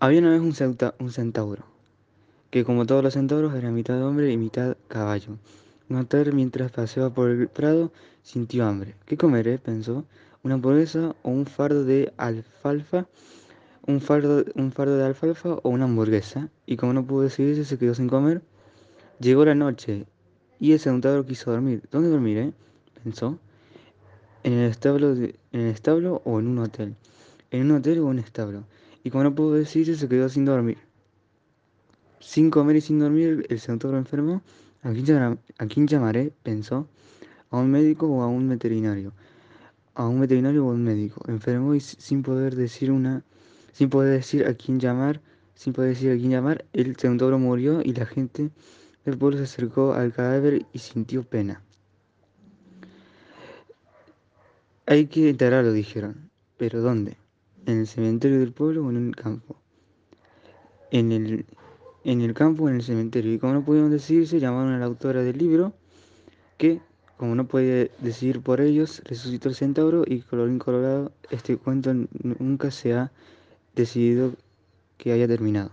Había una vez un, ceuta- un centauro, que como todos los centauros era mitad hombre y mitad caballo. Una tarde, mientras paseaba por el prado, sintió hambre. ¿Qué comeré? pensó. ¿Una hamburguesa o un fardo de alfalfa? ¿Un fardo, un fardo de alfalfa o una hamburguesa? Y como no pudo decidirse, se quedó sin comer. Llegó la noche y el centauro quiso dormir. ¿Dónde dormiré? pensó. ¿En el establo, de- en el establo o en un hotel? ¿En un hotel o en un establo? Y como no pudo decidirse, se quedó sin dormir. Sin comer y sin dormir, el centauro enfermo. ¿A quién, llamar- a quién llamaré? pensó. ¿A un médico o a un veterinario? A un veterinario o a un médico. Enfermó y sin poder decir una, sin poder decir a quién llamar, sin poder decir a quién llamar, el centauro murió y la gente del pueblo se acercó al cadáver y sintió pena. Hay que enterrarlo, dijeron. ¿Pero dónde? ¿En el cementerio del pueblo o en el campo? En el, en el campo o en el cementerio. Y como no pudieron decidirse, llamaron a la autora del libro, que, como no podía decidir por ellos, resucitó el centauro y colorín colorado, este cuento nunca se ha decidido que haya terminado.